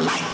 light.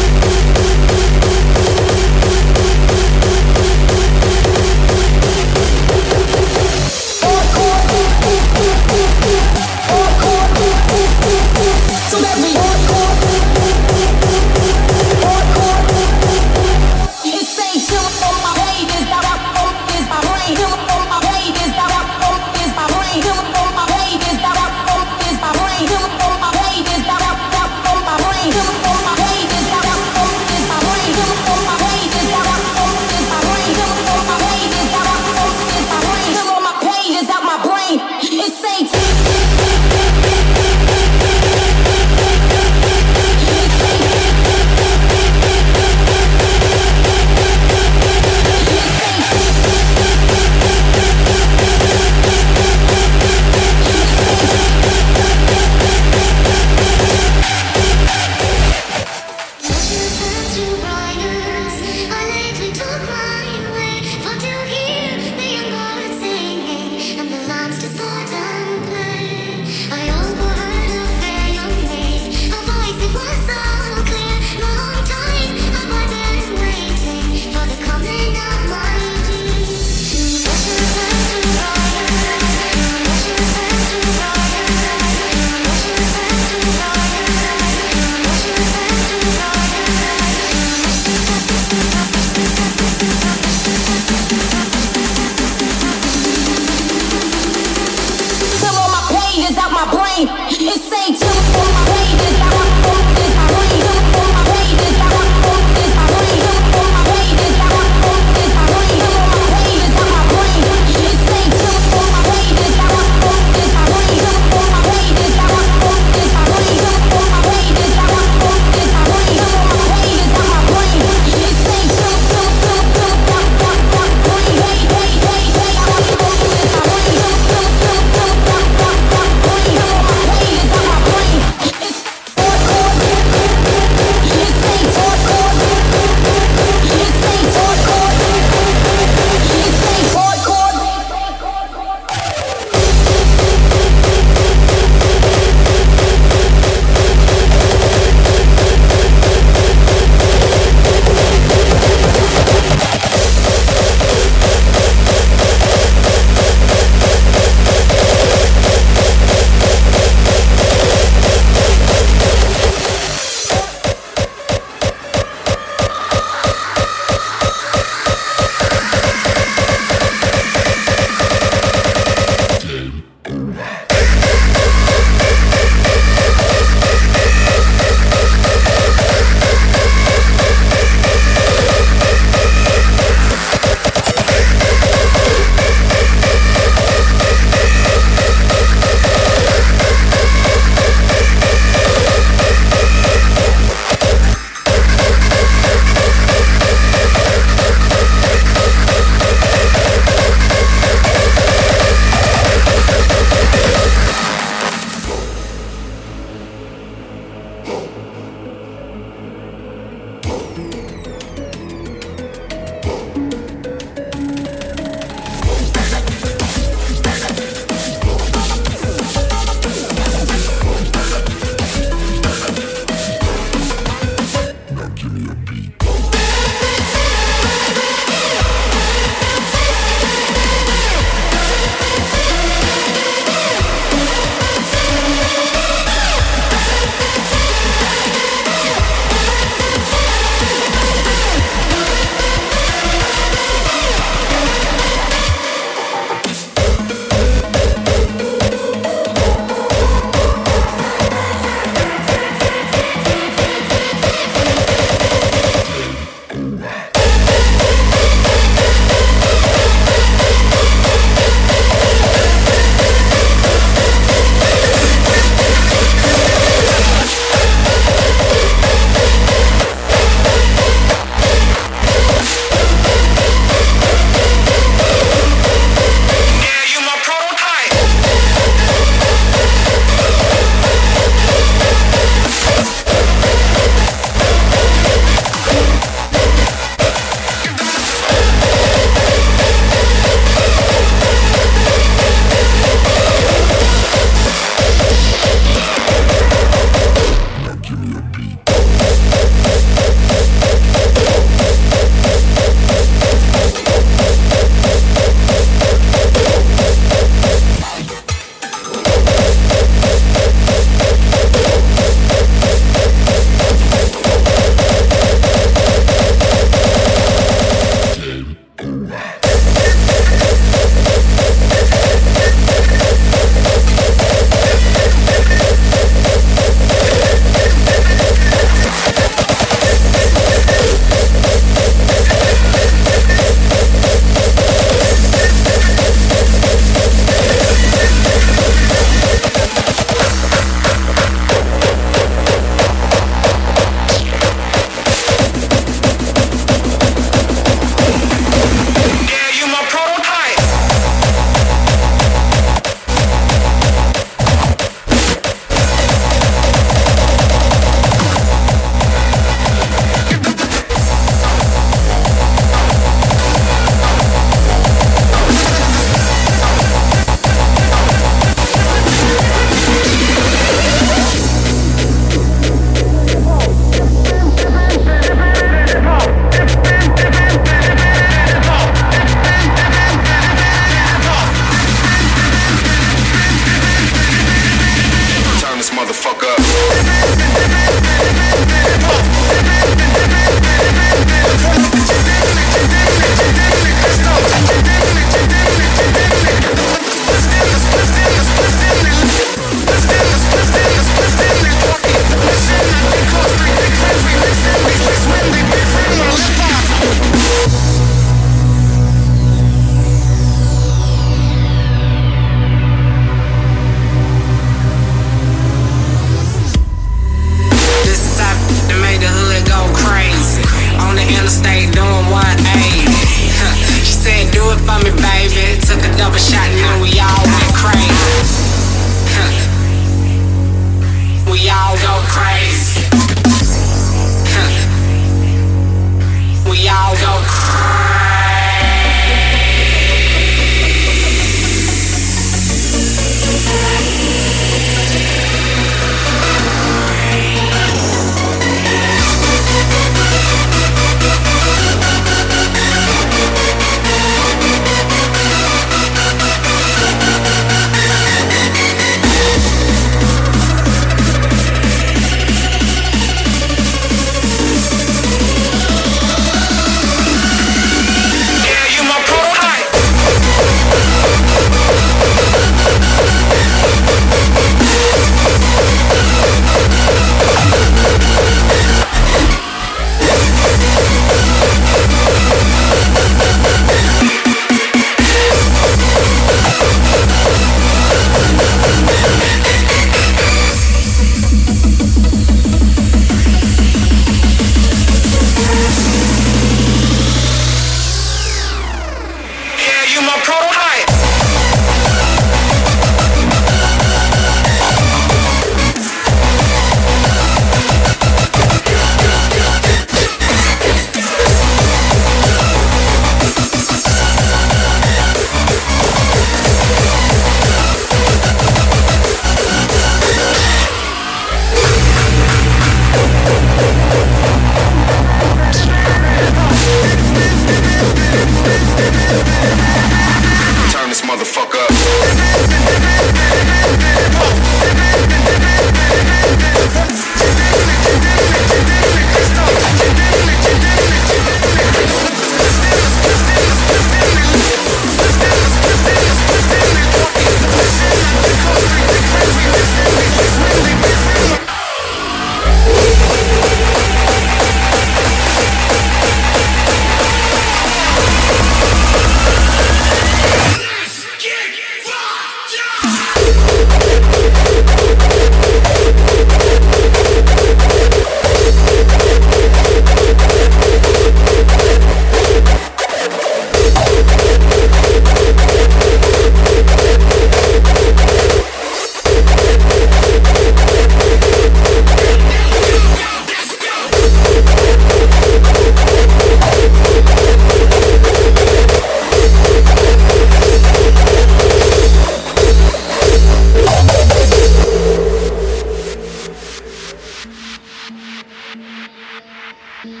Cigarettes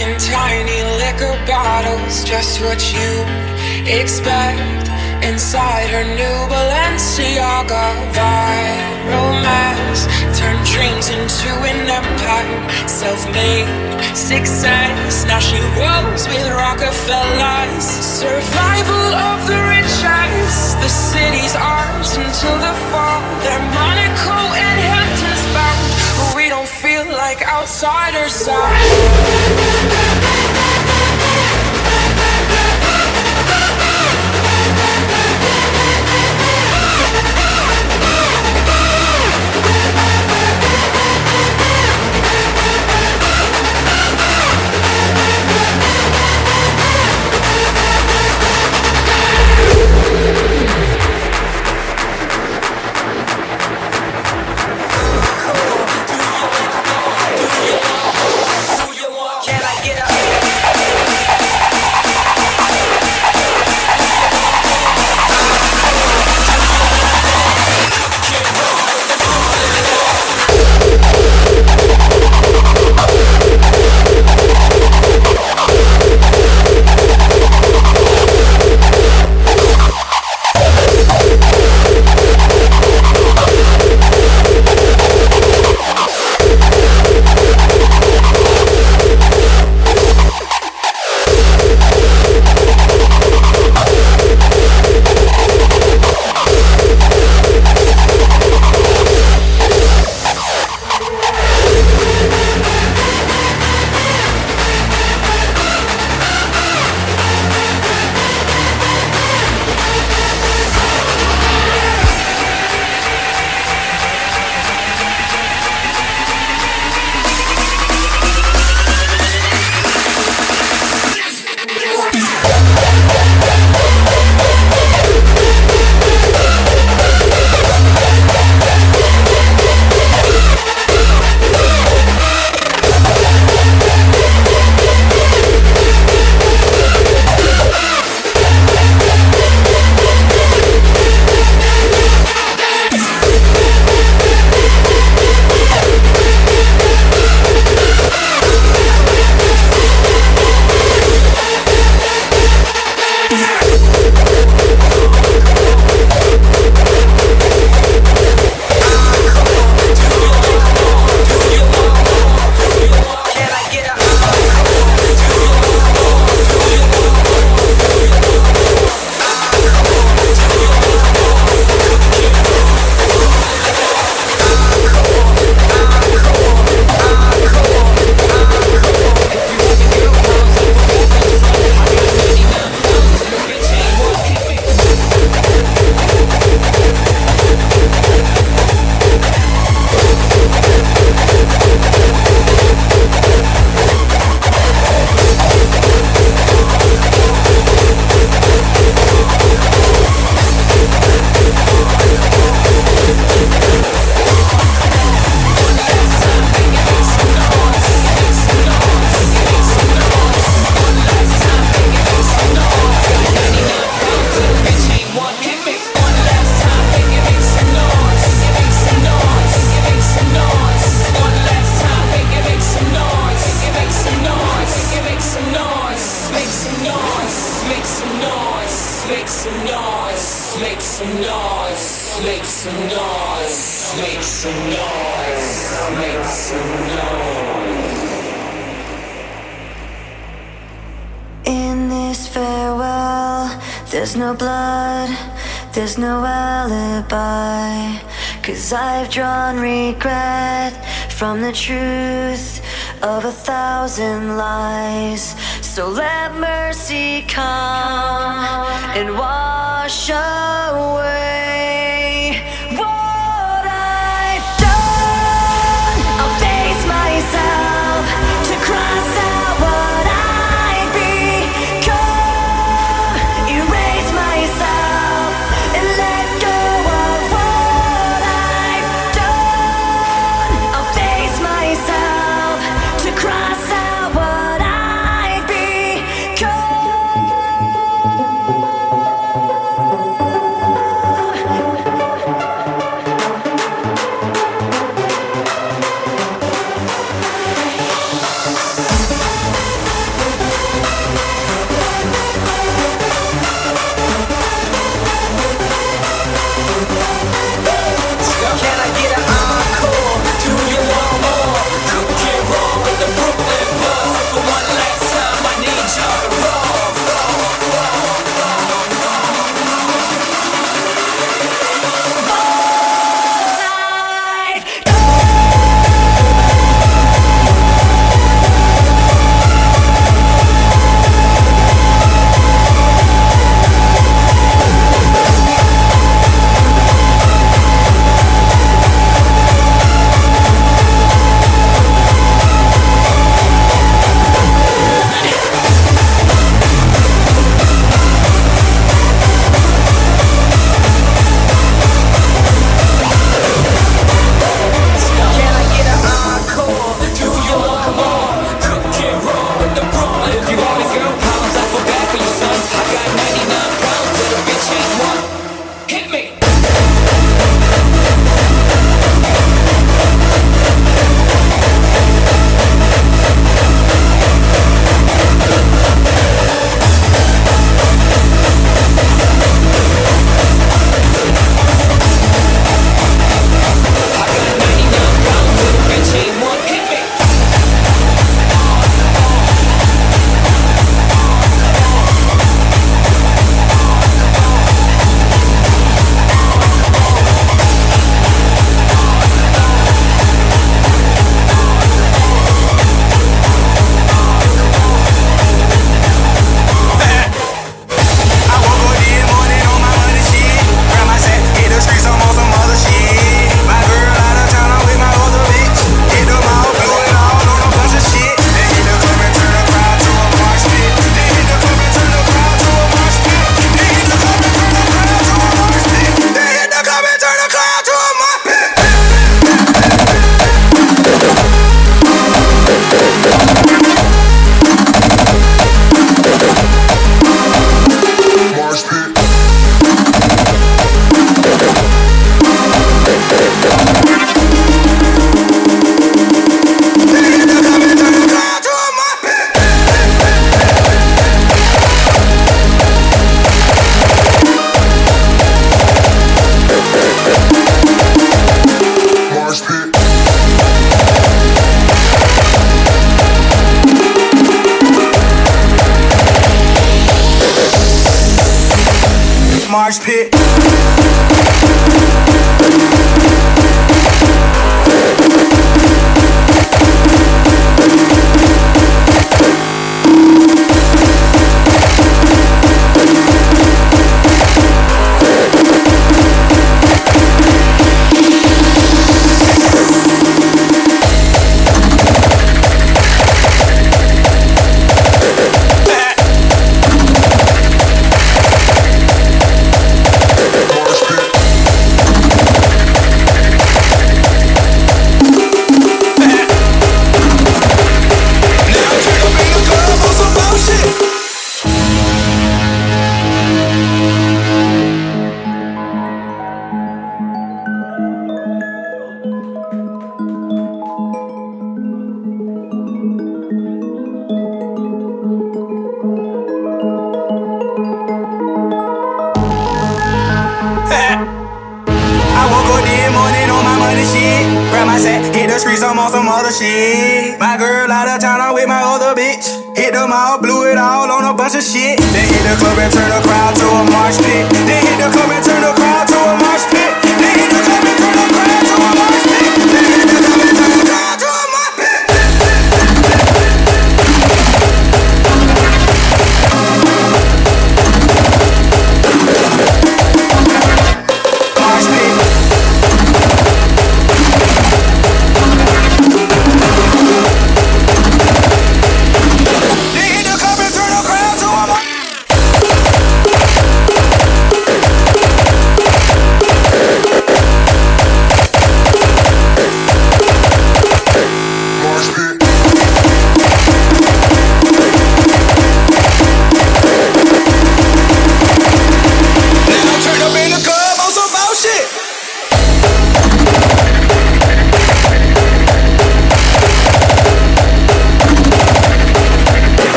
in tiny liquor bottles, just what you'd expect inside her new Balenciaga viral mess. Turned dreams into an empire. Self-made success Now she rolls with Rockefellers. Survival of the richest The city's ours until the fall. They're Monaco and Hamptons bound. We don't feel like outsiders from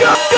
show.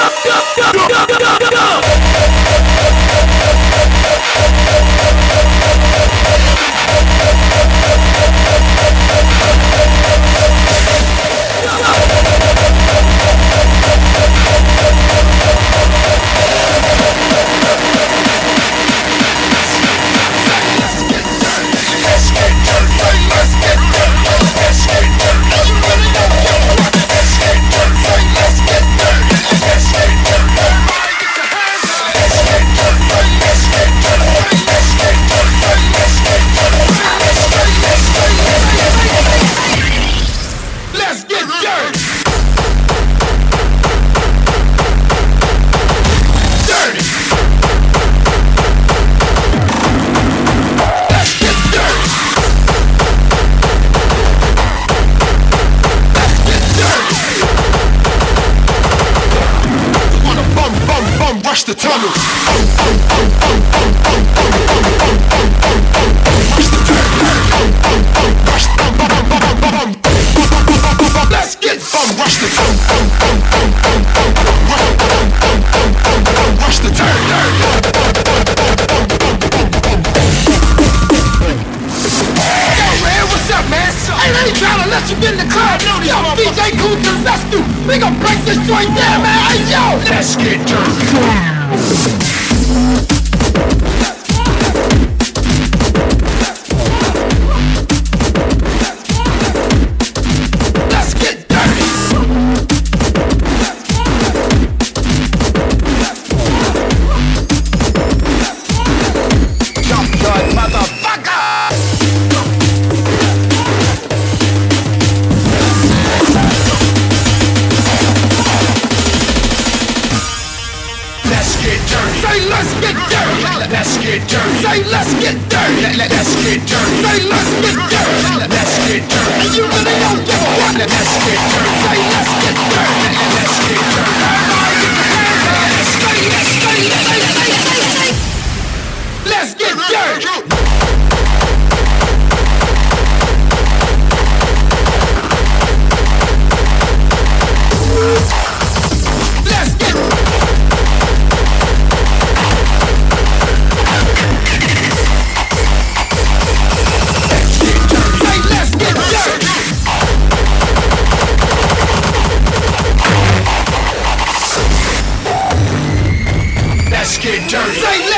Say.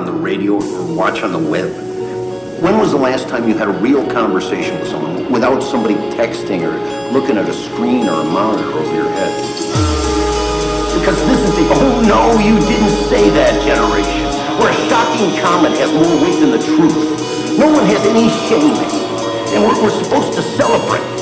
On the radio or watch on the web. When was the last time you had a real conversation with someone without somebody texting or looking at a screen or a monitor over your head? Because this is the oh no, you didn't say that generation, where a shocking comment has more weight than the truth. No one has any shame, and we're, we're supposed to celebrate.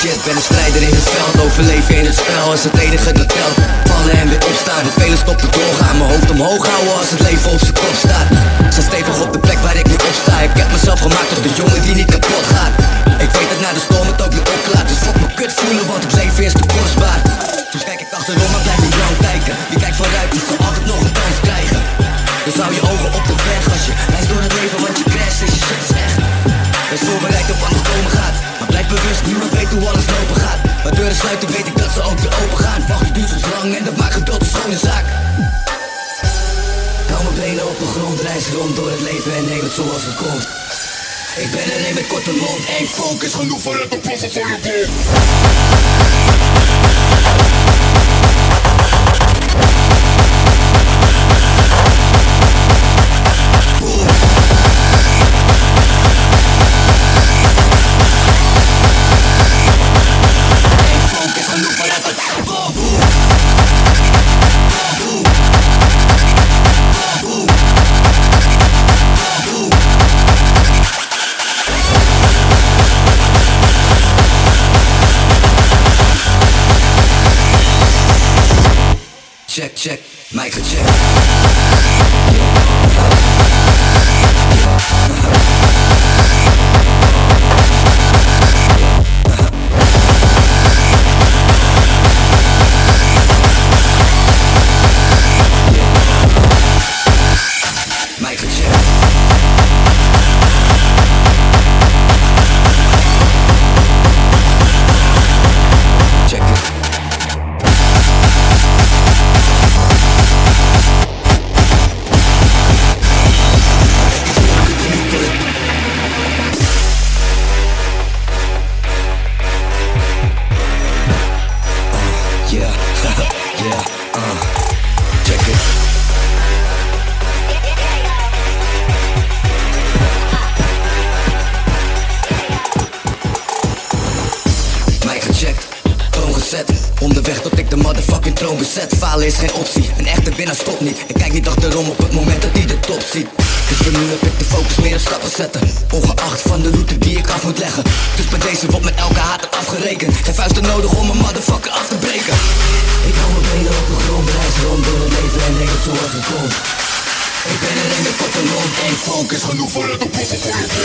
Shit, ben een strijder in het veld. Overleven in het spel is het enige dat telt. Vallen en weer opstaan, de velen stoppen doorgaan. Mijn hoofd omhoog houden als het leven op zijn kop staat. Sta stevig op de plek waar ik nu opsta Ik heb mezelf gemaakt tot de jongen die niet kapot gaat. Ik weet dat na de storm het ook weer opklaart Dus fuck me kut voelen, want het leven is te kostbaar sluiten weet ik dat ze ook weer open gaan. Wachten duurt soms lang en dat maakt geduld een schone zaak. Hou mijn benen op de grond, reis rond door het leven en neem het zoals het komt. Ik ben er een met korte mond, één focus. Genoeg voor het ontploffen van je Check, Michael check. Fire the proper fire pit.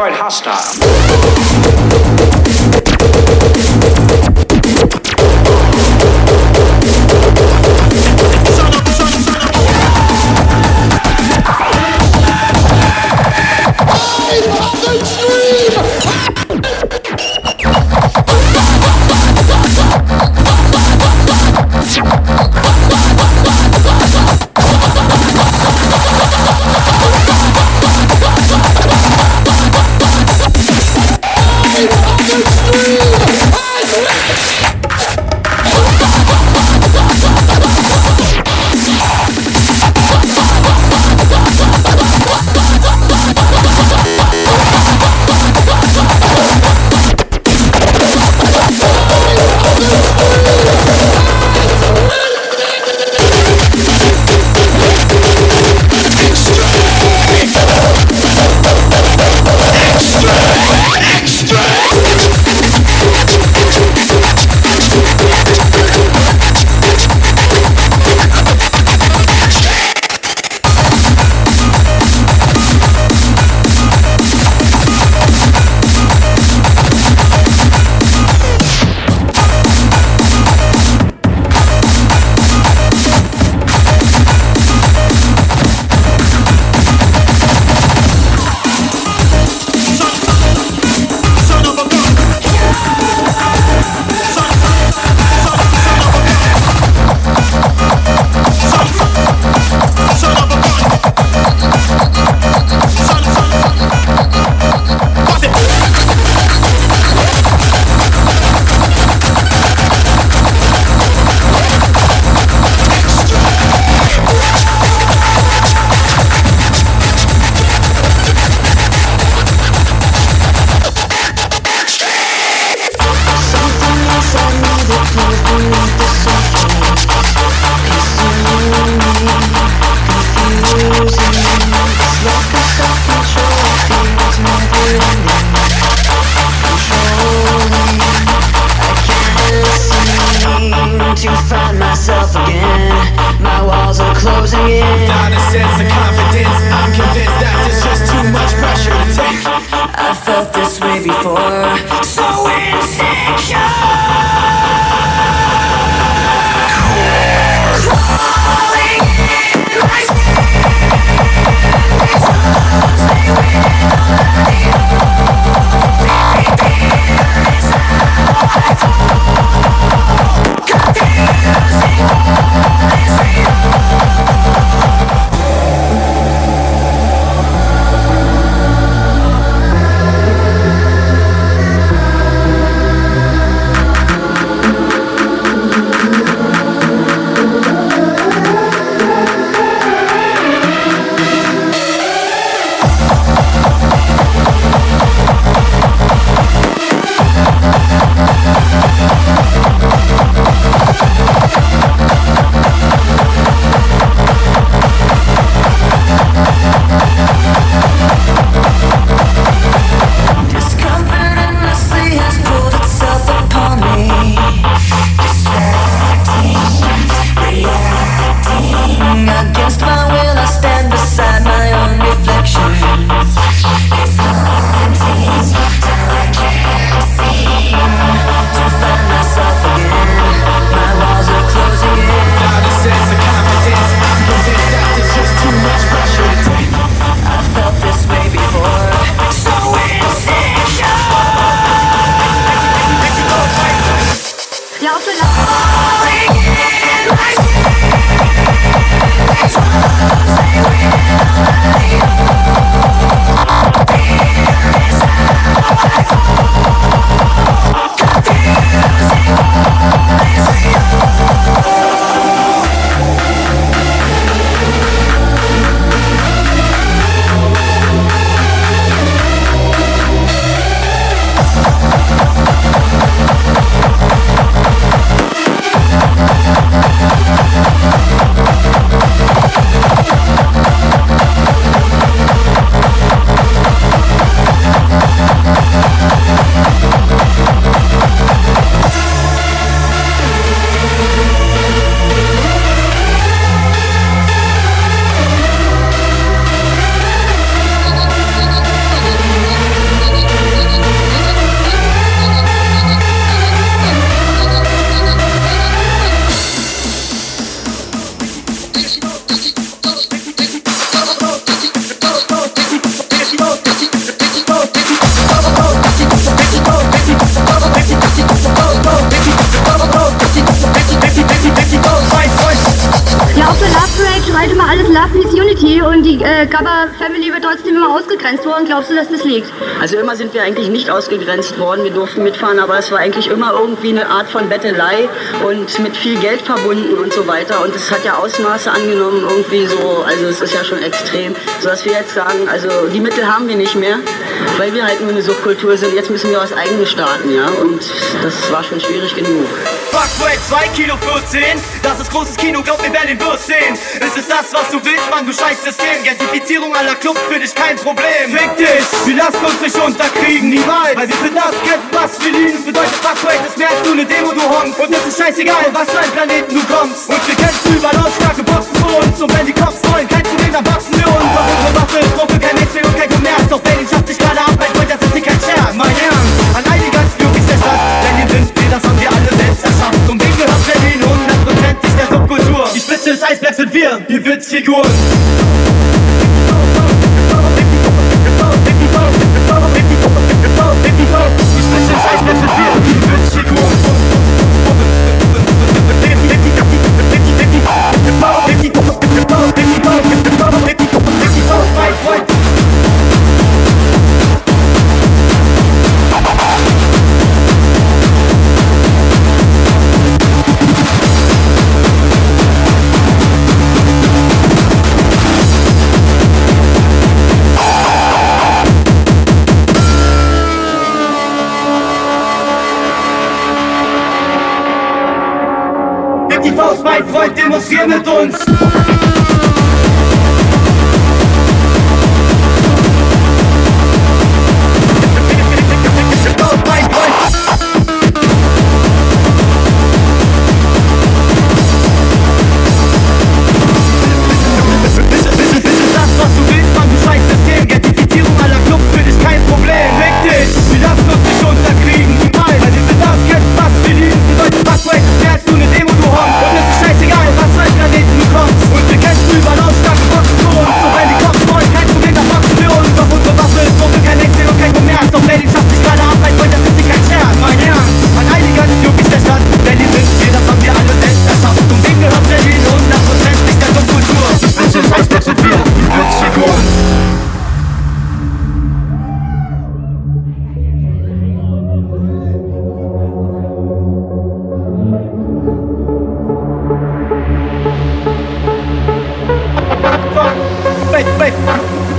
quite hostile. Trotzdem immer ausgegrenzt worden. Glaubst du, dass das liegt? Also immer sind wir eigentlich nicht ausgegrenzt worden. Wir durften mitfahren, aber es war eigentlich immer irgendwie eine Art von Bettelei und mit viel Geld verbunden und so weiter. Und es hat ja Ausmaße angenommen irgendwie so, also es ist ja schon extrem, sodass wir jetzt sagen, also die Mittel haben wir nicht mehr, weil wir halt nur eine Subkultur sind. Jetzt müssen wir was eigenes starten, ja. Und das war schon schwierig genug. Fuckway 2 Kilo 14, das ist großes Kino, glaub mir, Berlin wirst sehen. Es ist das, was du willst, Mann, du scheiß System. Gentrifizierung aller Clubs für dich kein Problem. Fick dich, wir lassen uns nicht unterkriegen, niemals. Weil wir für das kämpfen, was wir lieben. Bedeutet Fuckway, das mehr als nur eine Demo, du Honk. Und es ist scheißegal, was für ein Planeten du kommst. Und wir kämpfen über lautstarke Boxen für uns. Und wenn die Cops wollen, kein Problem, dann wachsen wir uns. Doch unsere Waffe ist Drucke, kein Mainstream und kein Kommerz. Doch Berlin schafft sich gerade ab, Freund, das ist hier kein Scherz. Des Eisbergs sind wir, die Witzfiguren. Die Spitze mein Freund, demonstrier mit uns.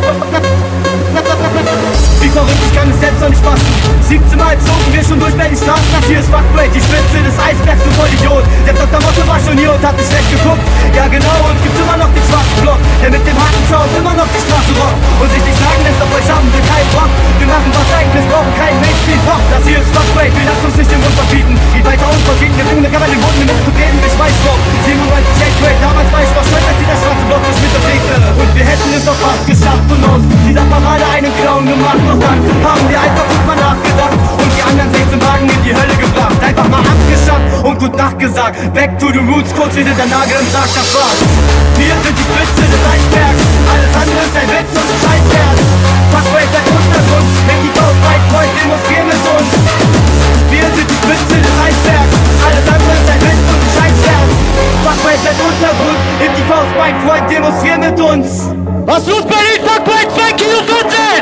Música Wie verrückt, ich kann es selbst noch nicht fassen 17 Mal zogen wir schon durch Berlin Straßen Das hier ist Fuckbreak, die Spitze des Eisbergs, du Vollidiot Der Dr. Motto war schon hier und hat nicht schlecht geguckt. Ja genau, und gibt immer noch den schwarzen Block. Der mit dem harten Sound immer noch die Straße rockt Und sich nicht sagen lässt, auf euch haben wir keinen Bock Wir machen was eigenes, brauchen keinen Mainstream-Pop Das hier ist Fuckbreak, wir lassen uns nicht den Mund verbieten. Geht weiter uns verbieten, wir bringen mittlerweile den Boden mit zu geben, ich weiß noch 97 Shake damals war ich noch stolz, als dieser schwarze Block mich mit bewegte Und wir hätten es doch fast geschafft und aus dieser Parade einen Clown gemacht. Doch dann haben wir einfach gut mal nachgedacht Und die anderen 16 Wagen in die Hölle gebracht. Einfach mal abgeschafft und gut nachgesagt. Back to the roots, kurz wie der Nagel im Sarg, das war's. Wir sind die Spitze des Eisbergs. Alles andere ist ein Witz und ein Scheißwert Fuckway der Untergrund, wenn die Faust weit freut, demonstrieren mit uns. Wir sind die Spitze des Eisbergs. Alles andere ist ein Witz und ein Scheißwert Fuckway der Untergrund, hebt die Faust weit freut, demonstrieren mit uns Asıl beni takmak sanki yıldızın.